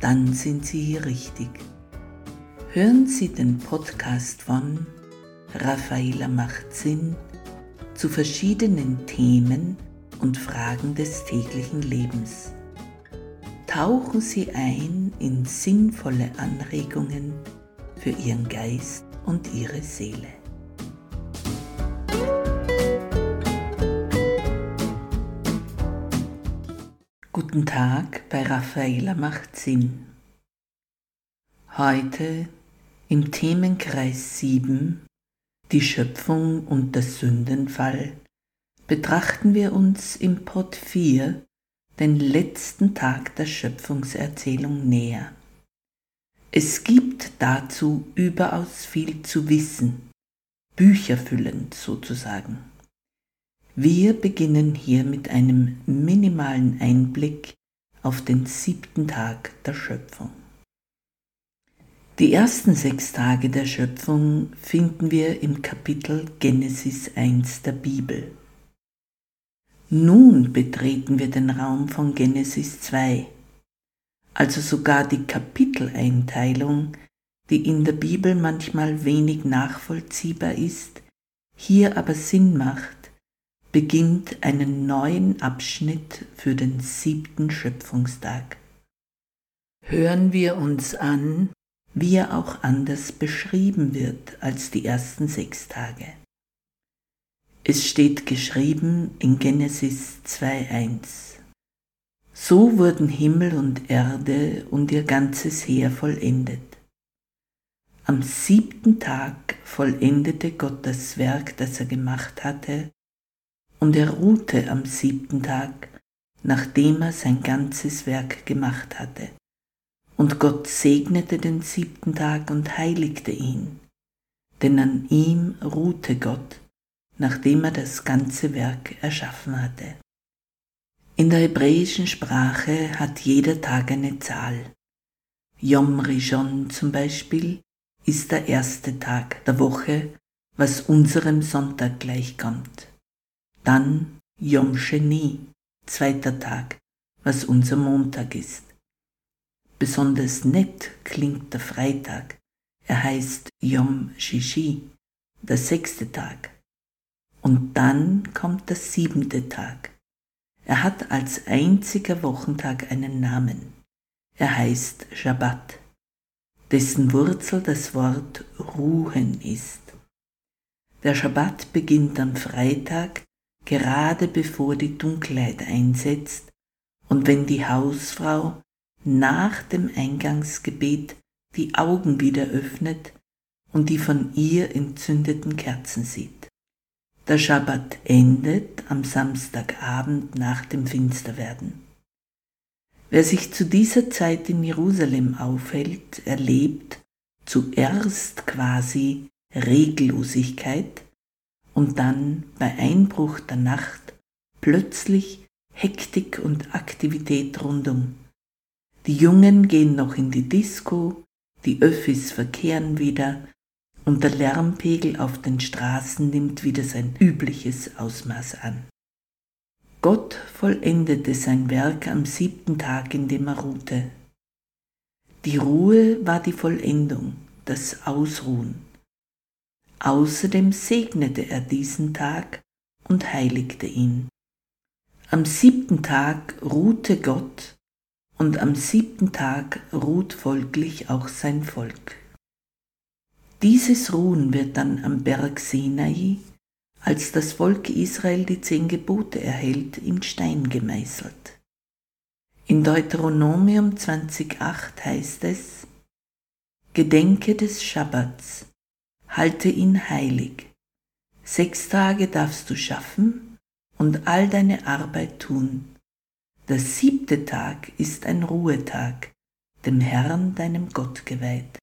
dann sind Sie hier richtig. Hören Sie den Podcast von Raffaela macht Sinn zu verschiedenen Themen und Fragen des täglichen Lebens. Tauchen Sie ein in sinnvolle Anregungen für Ihren Geist und Ihre Seele. Guten Tag bei Raffaela macht Sinn. Heute im Themenkreis 7 Die Schöpfung und der Sündenfall betrachten wir uns im Pod 4 den letzten Tag der Schöpfungserzählung näher. Es gibt dazu überaus viel zu wissen, bücherfüllend sozusagen. Wir beginnen hier mit einem minimalen Einblick auf den siebten Tag der Schöpfung. Die ersten sechs Tage der Schöpfung finden wir im Kapitel Genesis 1 der Bibel. Nun betreten wir den Raum von Genesis 2, also sogar die Kapiteleinteilung, die in der Bibel manchmal wenig nachvollziehbar ist, hier aber Sinn macht, beginnt einen neuen Abschnitt für den siebten Schöpfungstag. Hören wir uns an, wie er auch anders beschrieben wird als die ersten sechs Tage. Es steht geschrieben in Genesis 2.1. So wurden Himmel und Erde und ihr ganzes Heer vollendet. Am siebten Tag vollendete Gott das Werk, das er gemacht hatte, und er ruhte am siebten Tag, nachdem er sein ganzes Werk gemacht hatte. Und Gott segnete den siebten Tag und heiligte ihn, denn an ihm ruhte Gott, nachdem er das ganze Werk erschaffen hatte. In der hebräischen Sprache hat jeder Tag eine Zahl. Yom Rishon zum Beispiel ist der erste Tag der Woche, was unserem Sonntag gleichkommt. Dann Yom Sheni, zweiter Tag, was unser Montag ist. Besonders nett klingt der Freitag. Er heißt Yom Shishi, der sechste Tag. Und dann kommt der siebente Tag. Er hat als einziger Wochentag einen Namen. Er heißt Shabbat, dessen Wurzel das Wort Ruhen ist. Der Shabbat beginnt am Freitag gerade bevor die Dunkelheit einsetzt und wenn die Hausfrau nach dem Eingangsgebet die Augen wieder öffnet und die von ihr entzündeten Kerzen sieht. Der Schabbat endet am Samstagabend nach dem Finsterwerden. Wer sich zu dieser Zeit in Jerusalem aufhält, erlebt zuerst quasi Reglosigkeit und dann bei Einbruch der Nacht plötzlich Hektik und Aktivität rundum. Die Jungen gehen noch in die Disco, die Öffis verkehren wieder und der Lärmpegel auf den Straßen nimmt wieder sein übliches Ausmaß an. Gott vollendete sein Werk am siebten Tag, in dem er ruhte. Die Ruhe war die Vollendung, das Ausruhen. Außerdem segnete er diesen Tag und heiligte ihn. Am siebten Tag ruhte Gott und am siebten Tag ruht folglich auch sein Volk. Dieses Ruhen wird dann am Berg Sinai, als das Volk Israel die zehn Gebote erhält, in Stein gemeißelt. In Deuteronomium 20.8 heißt es, Gedenke des Schabbats, halte ihn heilig. Sechs Tage darfst du schaffen und all deine Arbeit tun. Der siebte Tag ist ein Ruhetag, dem Herrn, deinem Gott geweiht.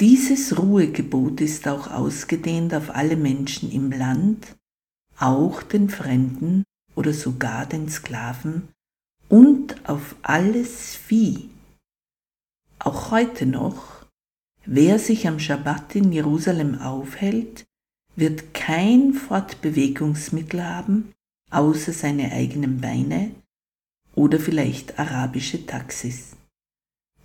Dieses Ruhegebot ist auch ausgedehnt auf alle Menschen im Land, auch den Fremden oder sogar den Sklaven und auf alles Vieh. Auch heute noch, wer sich am Schabbat in Jerusalem aufhält, wird kein Fortbewegungsmittel haben, außer seine eigenen Beine oder vielleicht arabische Taxis.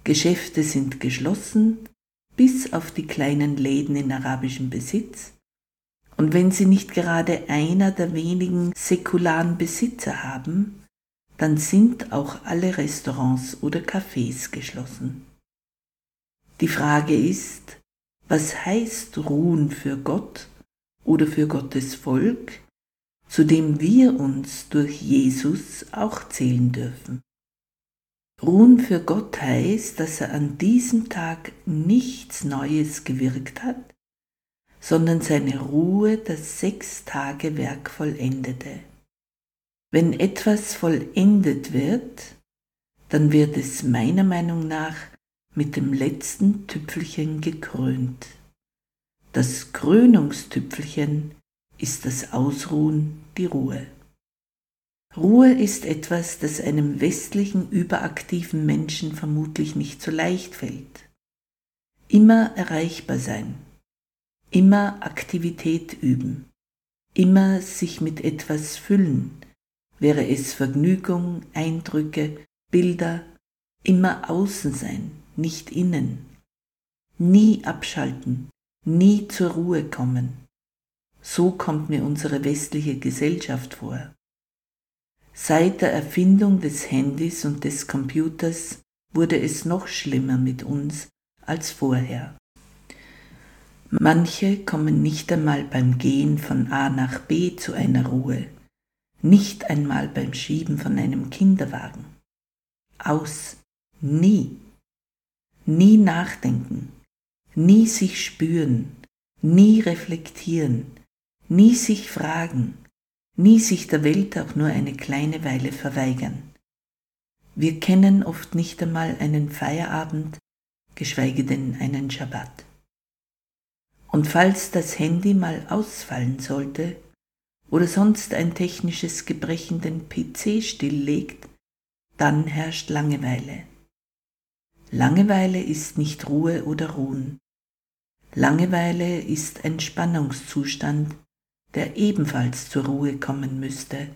Geschäfte sind geschlossen, bis auf die kleinen Läden in arabischem Besitz. Und wenn sie nicht gerade einer der wenigen säkularen Besitzer haben, dann sind auch alle Restaurants oder Cafés geschlossen. Die Frage ist, was heißt ruhen für Gott oder für Gottes Volk, zu dem wir uns durch Jesus auch zählen dürfen? Ruhen für Gott heißt, dass er an diesem Tag nichts Neues gewirkt hat, sondern seine Ruhe das sechs Tage Werk vollendete. Wenn etwas vollendet wird, dann wird es meiner Meinung nach mit dem letzten Tüpfelchen gekrönt. Das Krönungstüpfelchen ist das Ausruhen, die Ruhe. Ruhe ist etwas, das einem westlichen überaktiven Menschen vermutlich nicht so leicht fällt. Immer erreichbar sein, immer Aktivität üben, immer sich mit etwas füllen, wäre es Vergnügung, Eindrücke, Bilder, immer außen sein, nicht innen, nie abschalten, nie zur Ruhe kommen. So kommt mir unsere westliche Gesellschaft vor. Seit der Erfindung des Handys und des Computers wurde es noch schlimmer mit uns als vorher. Manche kommen nicht einmal beim Gehen von A nach B zu einer Ruhe, nicht einmal beim Schieben von einem Kinderwagen. Aus, nie, nie nachdenken, nie sich spüren, nie reflektieren, nie sich fragen, nie sich der Welt auch nur eine kleine Weile verweigern. Wir kennen oft nicht einmal einen Feierabend, geschweige denn einen Schabbat. Und falls das Handy mal ausfallen sollte oder sonst ein technisches Gebrechen den PC stilllegt, dann herrscht Langeweile. Langeweile ist nicht Ruhe oder Ruhen. Langeweile ist ein Spannungszustand, der ebenfalls zur Ruhe kommen müsste.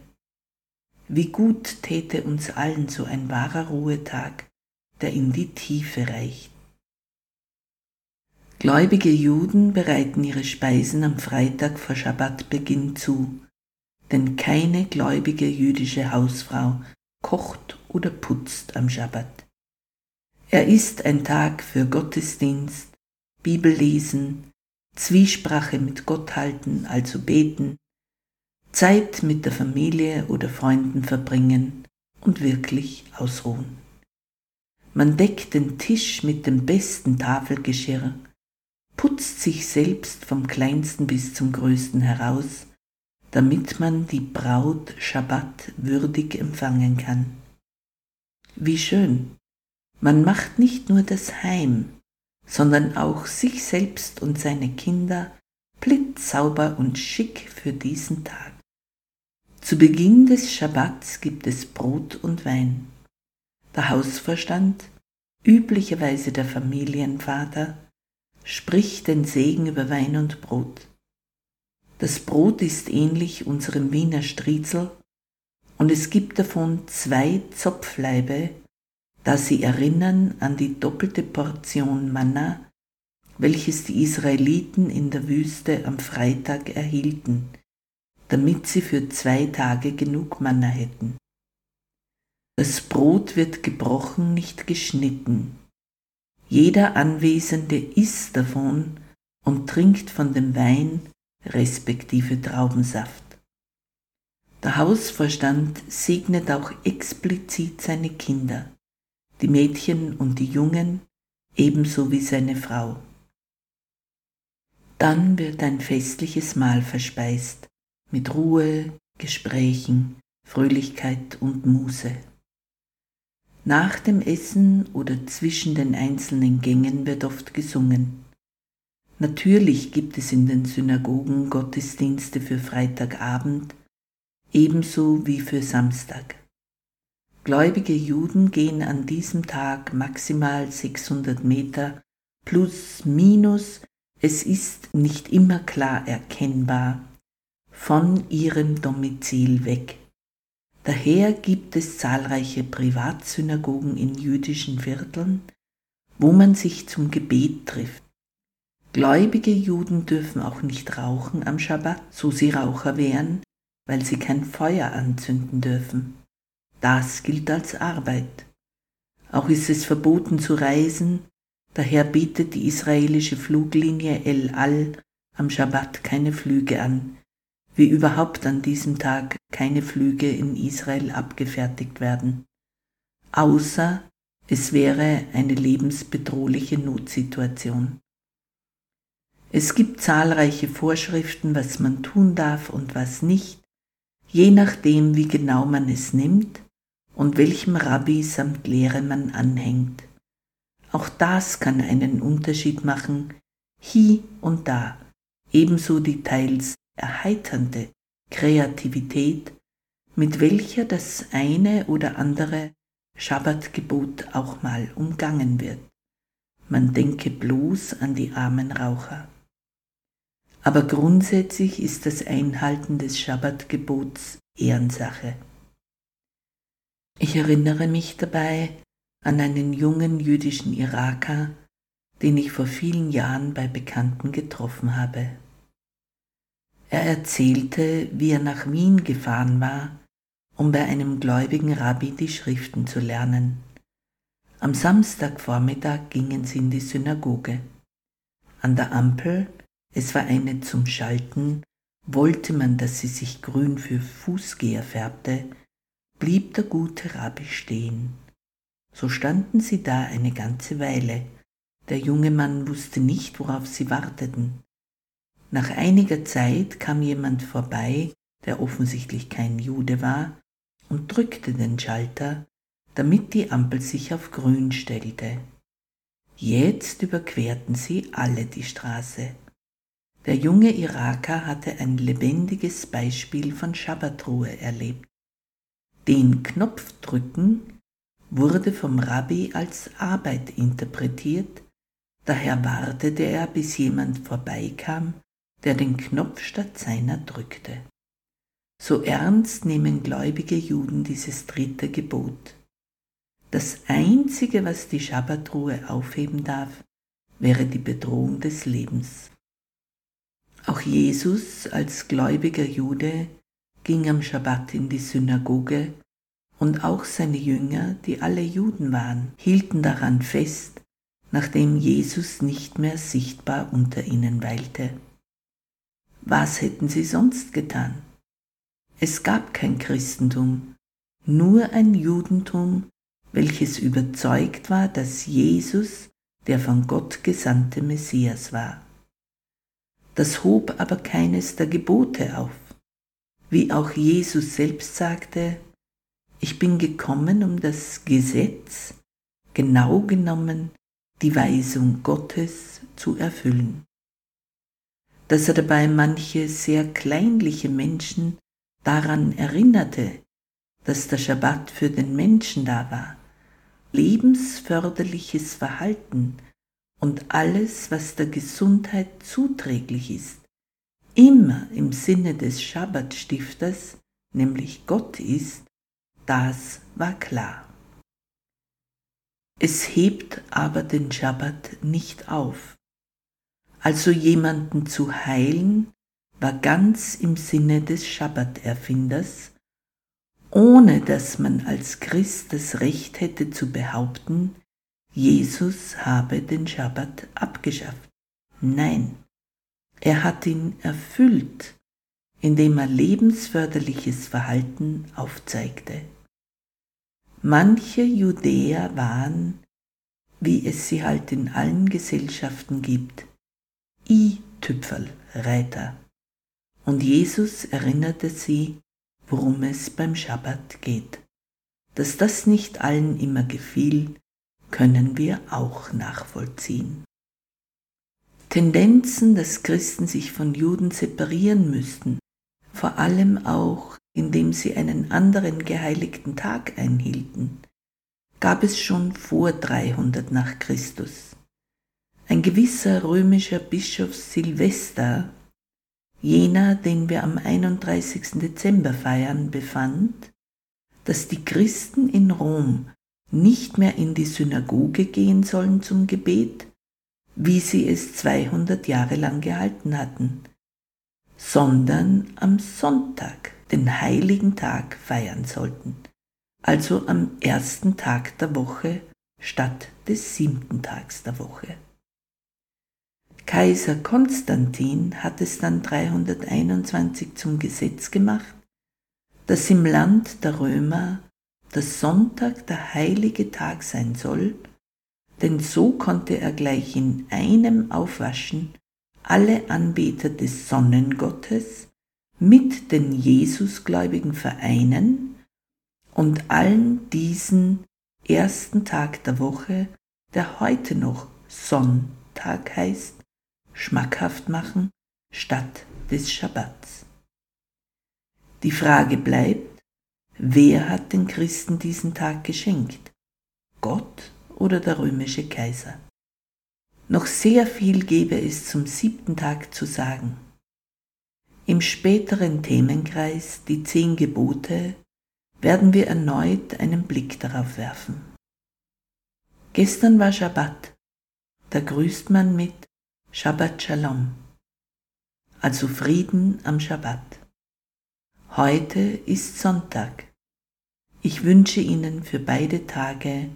Wie gut täte uns allen so ein wahrer Ruhetag, der in die Tiefe reicht. Gläubige Juden bereiten ihre Speisen am Freitag vor Schabbatbeginn zu, denn keine gläubige jüdische Hausfrau kocht oder putzt am Schabbat. Er ist ein Tag für Gottesdienst, Bibellesen, Zwiesprache mit Gott halten, also beten, Zeit mit der Familie oder Freunden verbringen und wirklich ausruhen. Man deckt den Tisch mit dem besten Tafelgeschirr, putzt sich selbst vom kleinsten bis zum größten heraus, damit man die Braut Schabbat würdig empfangen kann. Wie schön! Man macht nicht nur das Heim, sondern auch sich selbst und seine Kinder blitzsauber und schick für diesen Tag. Zu Beginn des Schabbats gibt es Brot und Wein. Der Hausverstand, üblicherweise der Familienvater, spricht den Segen über Wein und Brot. Das Brot ist ähnlich unserem Wiener Striezel und es gibt davon zwei Zopfleibe da sie erinnern an die doppelte Portion Manna, welches die Israeliten in der Wüste am Freitag erhielten, damit sie für zwei Tage genug Manna hätten. Das Brot wird gebrochen, nicht geschnitten. Jeder Anwesende isst davon und trinkt von dem Wein respektive Traubensaft. Der Hausvorstand segnet auch explizit seine Kinder die Mädchen und die Jungen, ebenso wie seine Frau. Dann wird ein festliches Mahl verspeist, mit Ruhe, Gesprächen, Fröhlichkeit und Muße. Nach dem Essen oder zwischen den einzelnen Gängen wird oft gesungen. Natürlich gibt es in den Synagogen Gottesdienste für Freitagabend, ebenso wie für Samstag. Gläubige Juden gehen an diesem Tag maximal 600 Meter plus minus, es ist nicht immer klar erkennbar, von ihrem Domizil weg. Daher gibt es zahlreiche Privatsynagogen in jüdischen Vierteln, wo man sich zum Gebet trifft. Gläubige Juden dürfen auch nicht rauchen am Schabbat, so sie Raucher wären, weil sie kein Feuer anzünden dürfen. Das gilt als Arbeit. Auch ist es verboten zu reisen, daher bietet die israelische Fluglinie El Al am Schabbat keine Flüge an, wie überhaupt an diesem Tag keine Flüge in Israel abgefertigt werden, außer es wäre eine lebensbedrohliche Notsituation. Es gibt zahlreiche Vorschriften, was man tun darf und was nicht, je nachdem, wie genau man es nimmt und welchem Rabbi samt Lehre man anhängt. Auch das kann einen Unterschied machen, hier und da, ebenso die teils erheiternde Kreativität, mit welcher das eine oder andere Schabbatgebot auch mal umgangen wird. Man denke bloß an die armen Raucher. Aber grundsätzlich ist das Einhalten des Schabbatgebots Ehrensache. Ich erinnere mich dabei an einen jungen jüdischen Iraker, den ich vor vielen Jahren bei Bekannten getroffen habe. Er erzählte, wie er nach Wien gefahren war, um bei einem gläubigen Rabbi die Schriften zu lernen. Am Samstagvormittag gingen sie in die Synagoge. An der Ampel, es war eine zum Schalten, wollte man, dass sie sich grün für Fußgeher färbte, blieb der gute Rabbi stehen. So standen sie da eine ganze Weile. Der junge Mann wusste nicht, worauf sie warteten. Nach einiger Zeit kam jemand vorbei, der offensichtlich kein Jude war, und drückte den Schalter, damit die Ampel sich auf grün stellte. Jetzt überquerten sie alle die Straße. Der junge Iraker hatte ein lebendiges Beispiel von Schabbatruhe erlebt. Den Knopf drücken wurde vom Rabbi als Arbeit interpretiert, daher wartete er, bis jemand vorbeikam, der den Knopf statt seiner drückte. So ernst nehmen gläubige Juden dieses dritte Gebot. Das Einzige, was die Schabbatruhe aufheben darf, wäre die Bedrohung des Lebens. Auch Jesus als gläubiger Jude ging am Schabbat in die Synagoge und auch seine Jünger, die alle Juden waren, hielten daran fest, nachdem Jesus nicht mehr sichtbar unter ihnen weilte. Was hätten sie sonst getan? Es gab kein Christentum, nur ein Judentum, welches überzeugt war, dass Jesus der von Gott gesandte Messias war. Das hob aber keines der Gebote auf wie auch Jesus selbst sagte, ich bin gekommen, um das Gesetz, genau genommen die Weisung Gottes zu erfüllen. Dass er dabei manche sehr kleinliche Menschen daran erinnerte, dass der Schabbat für den Menschen da war, lebensförderliches Verhalten und alles, was der Gesundheit zuträglich ist, immer im Sinne des Schabbatstifters, nämlich Gott ist, das war klar. Es hebt aber den Schabbat nicht auf. Also jemanden zu heilen, war ganz im Sinne des Schabbaterfinders, ohne dass man als Christ das Recht hätte zu behaupten, Jesus habe den Schabbat abgeschafft. Nein, er hat ihn erfüllt, indem er lebensförderliches Verhalten aufzeigte. Manche Judäer waren, wie es sie halt in allen Gesellschaften gibt, i-Tüpferl, Reiter. Und Jesus erinnerte sie, worum es beim Schabbat geht. Dass das nicht allen immer gefiel, können wir auch nachvollziehen. Tendenzen, dass Christen sich von Juden separieren müssten, vor allem auch indem sie einen anderen geheiligten Tag einhielten, gab es schon vor 300 nach Christus. Ein gewisser römischer Bischof Silvester, jener, den wir am 31. Dezember feiern, befand, dass die Christen in Rom nicht mehr in die Synagoge gehen sollen zum Gebet, wie sie es 200 Jahre lang gehalten hatten, sondern am Sonntag, den heiligen Tag, feiern sollten, also am ersten Tag der Woche statt des siebten Tags der Woche. Kaiser Konstantin hat es dann 321 zum Gesetz gemacht, dass im Land der Römer der Sonntag der heilige Tag sein soll denn so konnte er gleich in einem Aufwaschen alle Anbeter des Sonnengottes mit den Jesusgläubigen vereinen und allen diesen ersten Tag der Woche, der heute noch Sonntag heißt, schmackhaft machen statt des Schabbats. Die Frage bleibt, wer hat den Christen diesen Tag geschenkt? Gott oder der römische Kaiser. Noch sehr viel gäbe es zum siebten Tag zu sagen. Im späteren Themenkreis Die zehn Gebote werden wir erneut einen Blick darauf werfen. Gestern war Schabbat, da grüßt man mit Shabbat Shalom, also Frieden am Schabbat. Heute ist Sonntag. Ich wünsche Ihnen für beide Tage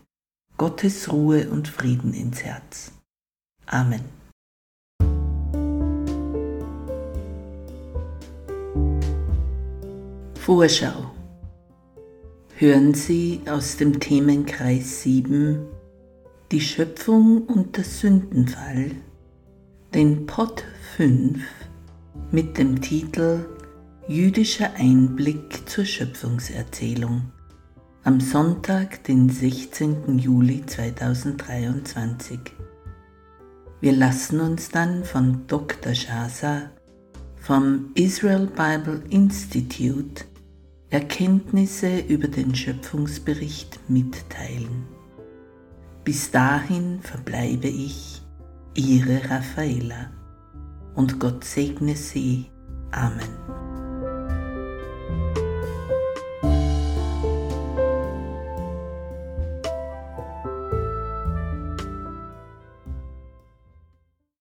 Gottes Ruhe und Frieden ins Herz. Amen. Vorschau. Hören Sie aus dem Themenkreis 7 Die Schöpfung und der Sündenfall, den Pot 5 mit dem Titel Jüdischer Einblick zur Schöpfungserzählung am Sonntag, den 16. Juli 2023. Wir lassen uns dann von Dr. Shaza vom Israel Bible Institute Erkenntnisse über den Schöpfungsbericht mitteilen. Bis dahin verbleibe ich, Ihre Raffaela, und Gott segne Sie. Amen.